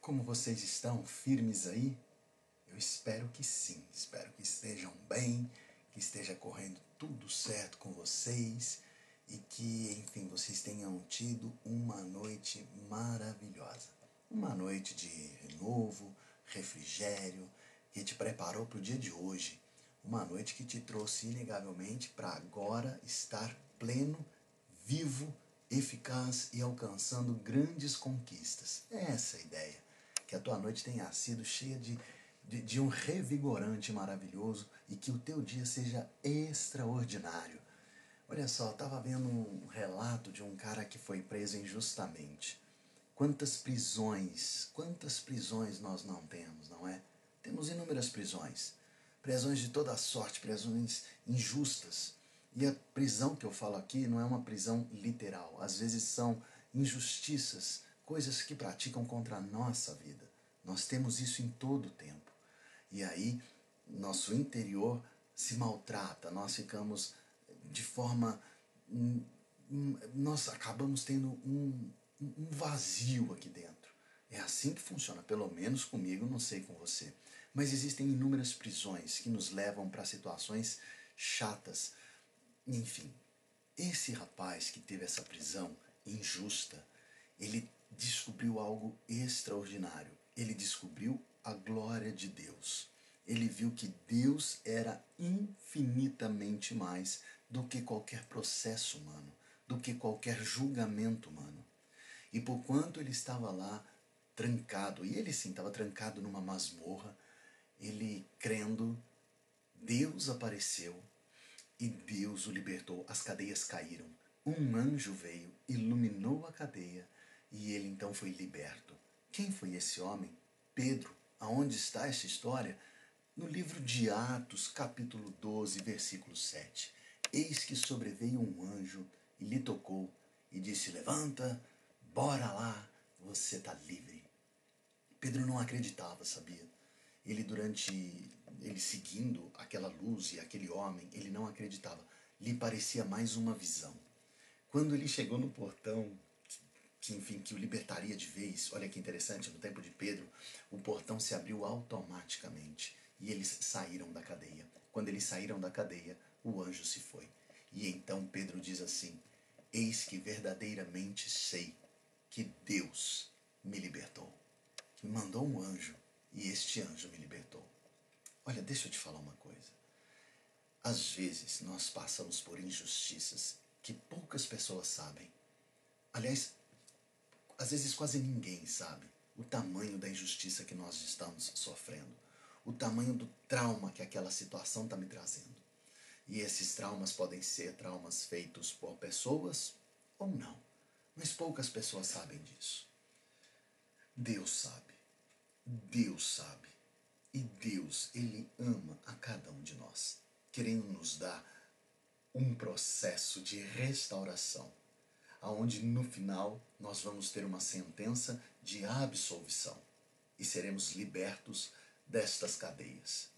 Como vocês estão? Firmes aí? Eu espero que sim. Espero que estejam bem, que esteja correndo tudo certo com vocês e que, enfim, vocês tenham tido uma noite maravilhosa. Uma noite de renovo, refrigério, que te preparou para o dia de hoje. Uma noite que te trouxe inegavelmente para agora estar pleno, vivo, eficaz e alcançando grandes conquistas. É essa a ideia. Que a tua noite tenha sido cheia de, de, de um revigorante maravilhoso e que o teu dia seja extraordinário. Olha só, estava vendo um relato de um cara que foi preso injustamente. Quantas prisões, quantas prisões nós não temos, não é? Temos inúmeras prisões. Prisões de toda sorte, prisões injustas. E a prisão que eu falo aqui não é uma prisão literal. Às vezes são injustiças, coisas que praticam contra a nossa vida. Nós temos isso em todo o tempo. E aí, nosso interior se maltrata, nós ficamos de forma. Hum, hum, nós acabamos tendo um, um vazio aqui dentro. É assim que funciona, pelo menos comigo, não sei com você. Mas existem inúmeras prisões que nos levam para situações chatas. Enfim, esse rapaz que teve essa prisão injusta, ele descobriu algo extraordinário. Ele descobriu a glória de Deus. Ele viu que Deus era infinitamente mais do que qualquer processo humano, do que qualquer julgamento humano. E por quanto ele estava lá trancado, e ele sim estava trancado numa masmorra, ele crendo, Deus apareceu e Deus o libertou. As cadeias caíram. Um anjo veio, iluminou a cadeia e ele então foi liberto. Quem foi esse homem? Pedro. Aonde está essa história? No livro de Atos, capítulo 12, versículo 7. Eis que sobreveio um anjo e lhe tocou e disse: Levanta, bora lá, você está livre. Pedro não acreditava, sabia? Ele durante ele seguindo aquela luz e aquele homem, ele não acreditava. Lhe parecia mais uma visão. Quando ele chegou no portão, que enfim que o libertaria de vez, olha que interessante, no tempo de Pedro, o portão se abriu automaticamente e eles saíram da cadeia. Quando eles saíram da cadeia, o anjo se foi. E então Pedro diz assim: Eis que verdadeiramente sei que Deus me libertou me mandou um anjo e este anjo me libertou. Olha, deixa eu te falar uma coisa. Às vezes nós passamos por injustiças que poucas pessoas sabem. Aliás, às vezes quase ninguém sabe o tamanho da injustiça que nós estamos sofrendo, o tamanho do trauma que aquela situação está me trazendo. E esses traumas podem ser traumas feitos por pessoas ou não, mas poucas pessoas sabem disso. Deus sabe. Deus sabe. E Deus, Ele ama a cada um de nós, querendo nos dar um processo de restauração, aonde no final nós vamos ter uma sentença de absolvição e seremos libertos destas cadeias.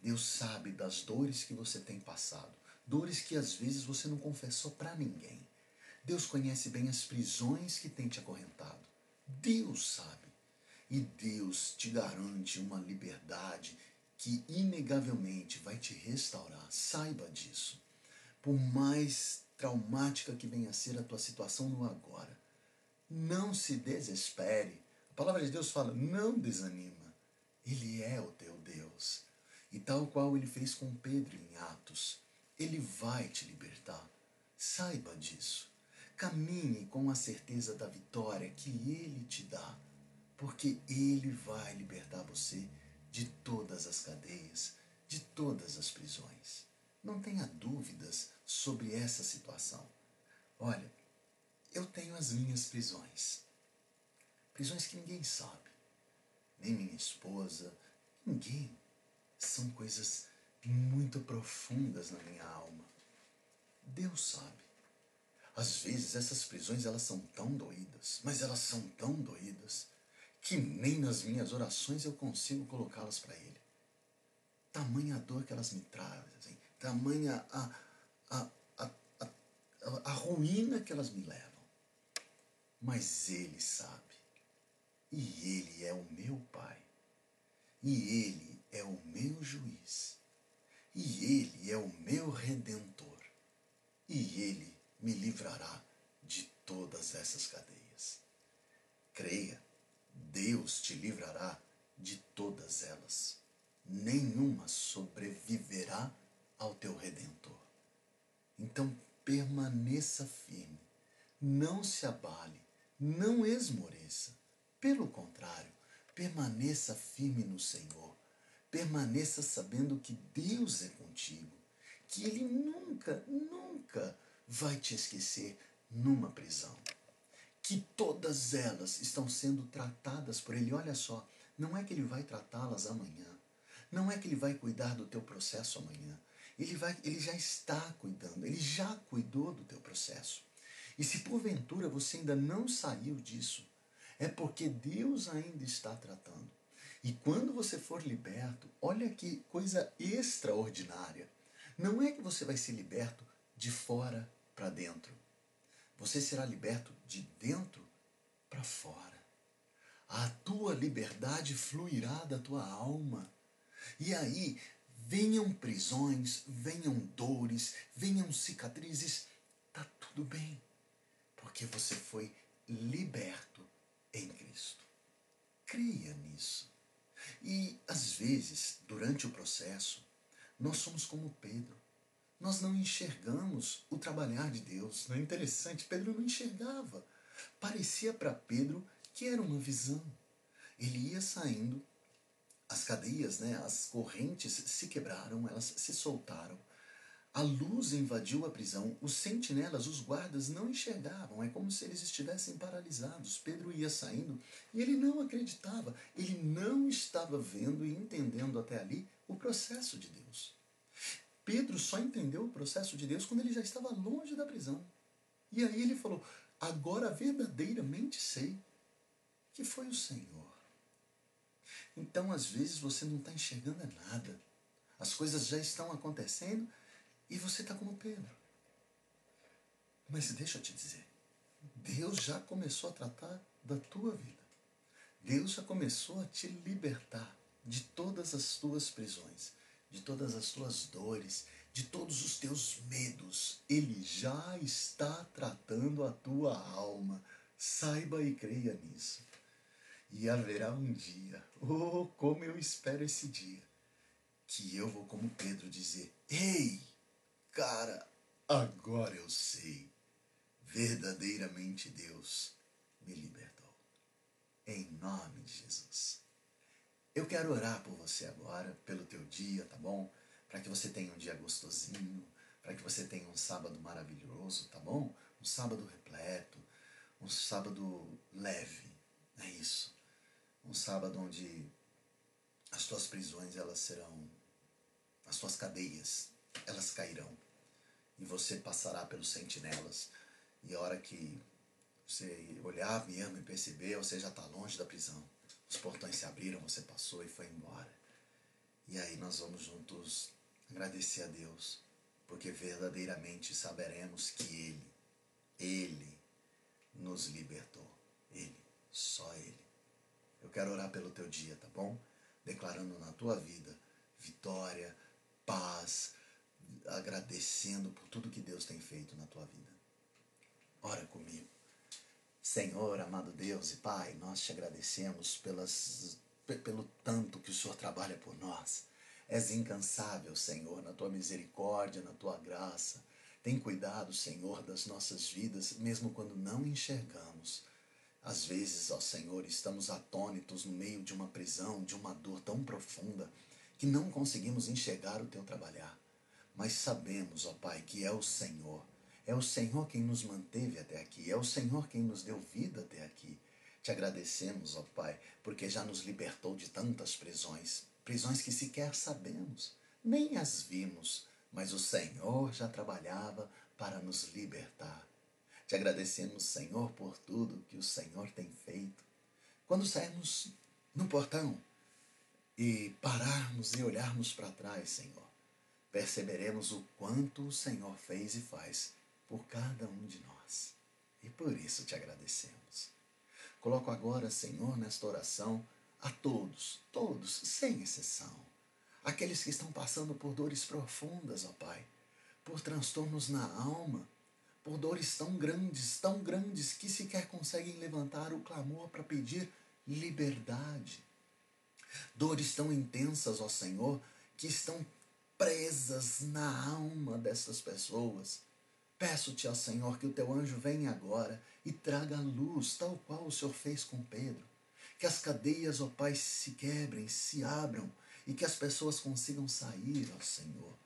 Deus sabe das dores que você tem passado, dores que às vezes você não confessou para ninguém. Deus conhece bem as prisões que tem te acorrentado. Deus sabe. E Deus te garante uma liberdade que inegavelmente vai te restaurar. Saiba disso. Por mais traumática que venha a ser a tua situação no agora, não se desespere. A palavra de Deus fala: não desanima. Ele é o teu Deus. E tal qual ele fez com Pedro em Atos, ele vai te libertar. Saiba disso. Caminhe com a certeza da vitória que Ele te dá, porque Ele vai libertar você de todas as cadeias, de todas as prisões. Não tenha dúvidas sobre essa situação. Olha, eu tenho as minhas prisões. Prisões que ninguém sabe. Nem minha esposa, ninguém. São coisas muito profundas na minha alma. Deus sabe. Às vezes essas prisões elas são tão doídas, mas elas são tão doídas que nem nas minhas orações eu consigo colocá-las para Ele. Tamanha dor que elas me trazem, tamanha a, a, a, a, a ruína que elas me levam. Mas Ele sabe. E Ele é o e Ele é o meu juiz, e Ele é o meu redentor, e Ele me livrará de todas essas cadeias. Creia, Deus te livrará de todas elas. Nenhuma sobreviverá ao teu redentor. Então permaneça firme, não se abale, não esmoreça. Pelo contrário, permaneça firme no Senhor. Permaneça sabendo que Deus é contigo, que Ele nunca, nunca vai te esquecer numa prisão. Que todas elas estão sendo tratadas por Ele. Olha só, não é que Ele vai tratá-las amanhã. Não é que Ele vai cuidar do teu processo amanhã. Ele, vai, ele já está cuidando, Ele já cuidou do teu processo. E se porventura você ainda não saiu disso, é porque Deus ainda está tratando. E quando você for liberto, olha que coisa extraordinária. Não é que você vai ser liberto de fora para dentro. Você será liberto de dentro para fora. A tua liberdade fluirá da tua alma. E aí, venham prisões, venham dores, venham cicatrizes, tá tudo bem, porque você foi liberto em Cristo. Creia nisso. E às vezes, durante o processo, nós somos como Pedro. Nós não enxergamos o trabalhar de Deus. Não é interessante? Pedro não enxergava. Parecia para Pedro que era uma visão. Ele ia saindo, as cadeias, né, as correntes se quebraram, elas se soltaram. A luz invadiu a prisão, os sentinelas, os guardas não enxergavam, é como se eles estivessem paralisados. Pedro ia saindo e ele não acreditava, ele não estava vendo e entendendo até ali o processo de Deus. Pedro só entendeu o processo de Deus quando ele já estava longe da prisão. E aí ele falou: Agora verdadeiramente sei que foi o Senhor. Então, às vezes, você não está enxergando nada. As coisas já estão acontecendo e você está como Pedro. Mas deixa eu te dizer, Deus já começou a tratar da tua vida. Deus já começou a te libertar de todas as tuas prisões, de todas as tuas dores, de todos os teus medos. Ele já está tratando a tua alma. Saiba e creia nisso. E haverá um dia, oh, como eu espero esse dia, que eu vou, como Pedro, dizer: Ei! Cara, agora eu sei. Verdadeiramente Deus me libertou. Em nome de Jesus. Eu quero orar por você agora, pelo teu dia, tá bom? Para que você tenha um dia gostosinho, para que você tenha um sábado maravilhoso, tá bom? Um sábado repleto, um sábado leve. É isso. Um sábado onde as tuas prisões elas serão as tuas cadeias, elas cairão e você passará pelos sentinelas. E a hora que você olhar mesmo e perceber, você já está longe da prisão. Os portões se abriram, você passou e foi embora. E aí nós vamos juntos agradecer a Deus, porque verdadeiramente saberemos que Ele, Ele nos libertou. Ele, só Ele. Eu quero orar pelo teu dia, tá bom? Declarando na tua vida vitória, paz, agradecendo por tudo que Deus tem feito na tua vida. Ora comigo. Senhor, amado Deus e Pai, nós te agradecemos pelas, pelo tanto que o Senhor trabalha por nós. És incansável, Senhor, na tua misericórdia, na tua graça. Tem cuidado, Senhor, das nossas vidas, mesmo quando não enxergamos. Às vezes, ó Senhor, estamos atônitos no meio de uma prisão, de uma dor tão profunda, que não conseguimos enxergar o teu trabalhar. Mas sabemos, ó Pai, que é o Senhor. É o Senhor quem nos manteve até aqui. É o Senhor quem nos deu vida até aqui. Te agradecemos, ó Pai, porque já nos libertou de tantas prisões. Prisões que sequer sabemos, nem as vimos, mas o Senhor já trabalhava para nos libertar. Te agradecemos, Senhor, por tudo que o Senhor tem feito. Quando sairmos no portão e pararmos e olharmos para trás, Senhor, perceberemos o quanto o Senhor fez e faz por cada um de nós. E por isso te agradecemos. Coloco agora, Senhor, nesta oração, a todos, todos, sem exceção. Aqueles que estão passando por dores profundas, ó Pai, por transtornos na alma, por dores tão grandes, tão grandes que sequer conseguem levantar o clamor para pedir liberdade. Dores tão intensas, ó Senhor, que estão presas na alma dessas pessoas. Peço-te, ó Senhor, que o teu anjo venha agora e traga a luz, tal qual o Senhor fez com Pedro. Que as cadeias, ó Pai, se quebrem, se abram e que as pessoas consigam sair, ó Senhor.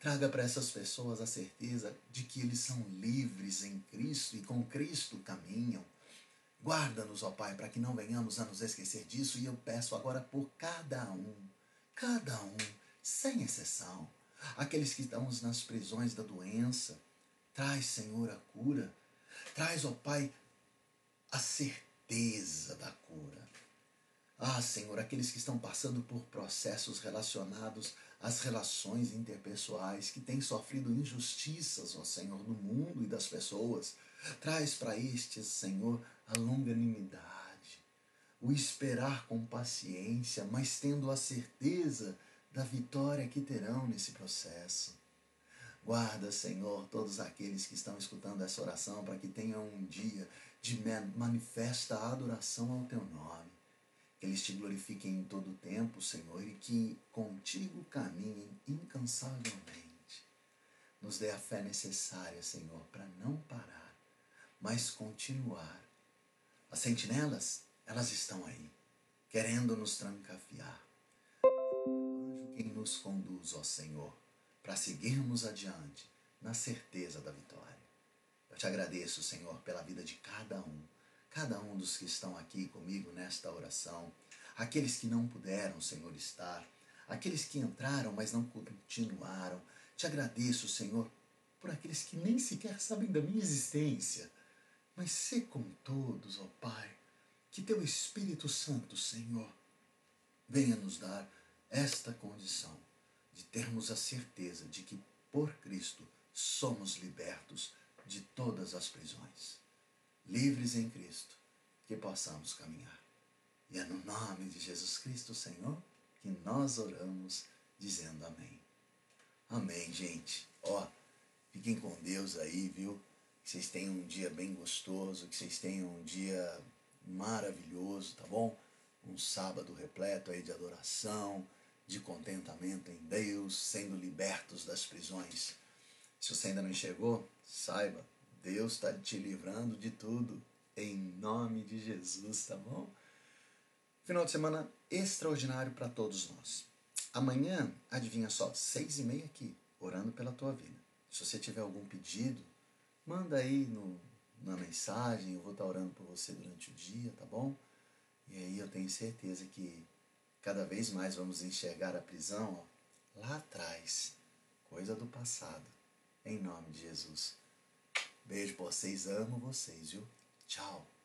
Traga para essas pessoas a certeza de que eles são livres em Cristo e com Cristo caminham. Guarda-nos, ó Pai, para que não venhamos a nos esquecer disso, e eu peço agora por cada um, cada um, sem exceção, aqueles que estão nas prisões da doença. Traz, Senhor, a cura. Traz, ó Pai, a certeza da cura. Ah, Senhor, aqueles que estão passando por processos relacionados às relações interpessoais, que têm sofrido injustiças, ó Senhor, do mundo e das pessoas. Traz para estes, Senhor, a longanimidade, o esperar com paciência, mas tendo a certeza da vitória que terão nesse processo. Guarda, Senhor, todos aqueles que estão escutando essa oração para que tenham um dia de manifesta adoração ao teu nome. Eles te glorifiquem em todo o tempo, Senhor, e que contigo caminhem incansavelmente. Nos dê a fé necessária, Senhor, para não parar, mas continuar. As sentinelas, elas estão aí, querendo nos trancafiar. Anjo quem nos conduz, ó Senhor, para seguirmos adiante na certeza da vitória. Eu te agradeço, Senhor, pela vida de cada um cada um dos que estão aqui comigo nesta oração, aqueles que não puderam, Senhor, estar, aqueles que entraram, mas não continuaram. Te agradeço, Senhor, por aqueles que nem sequer sabem da minha existência. Mas se com todos, ó Pai, que teu Espírito Santo, Senhor, venha nos dar esta condição de termos a certeza de que por Cristo somos libertos de todas as prisões livres em Cristo, que possamos caminhar. E é no nome de Jesus Cristo, Senhor, que nós oramos, dizendo amém. Amém, gente. Ó, fiquem com Deus aí, viu? Que vocês tenham um dia bem gostoso, que vocês tenham um dia maravilhoso, tá bom? Um sábado repleto aí de adoração, de contentamento em Deus, sendo libertos das prisões. Se você ainda não enxergou, saiba, Deus está te livrando de tudo. Em nome de Jesus, tá bom? Final de semana extraordinário para todos nós. Amanhã, adivinha só, seis e meia aqui, orando pela tua vida. Se você tiver algum pedido, manda aí no, na mensagem, eu vou estar tá orando por você durante o dia, tá bom? E aí eu tenho certeza que cada vez mais vamos enxergar a prisão ó, lá atrás, coisa do passado, em nome de Jesus. Beijo pra vocês, amo vocês, viu? Tchau.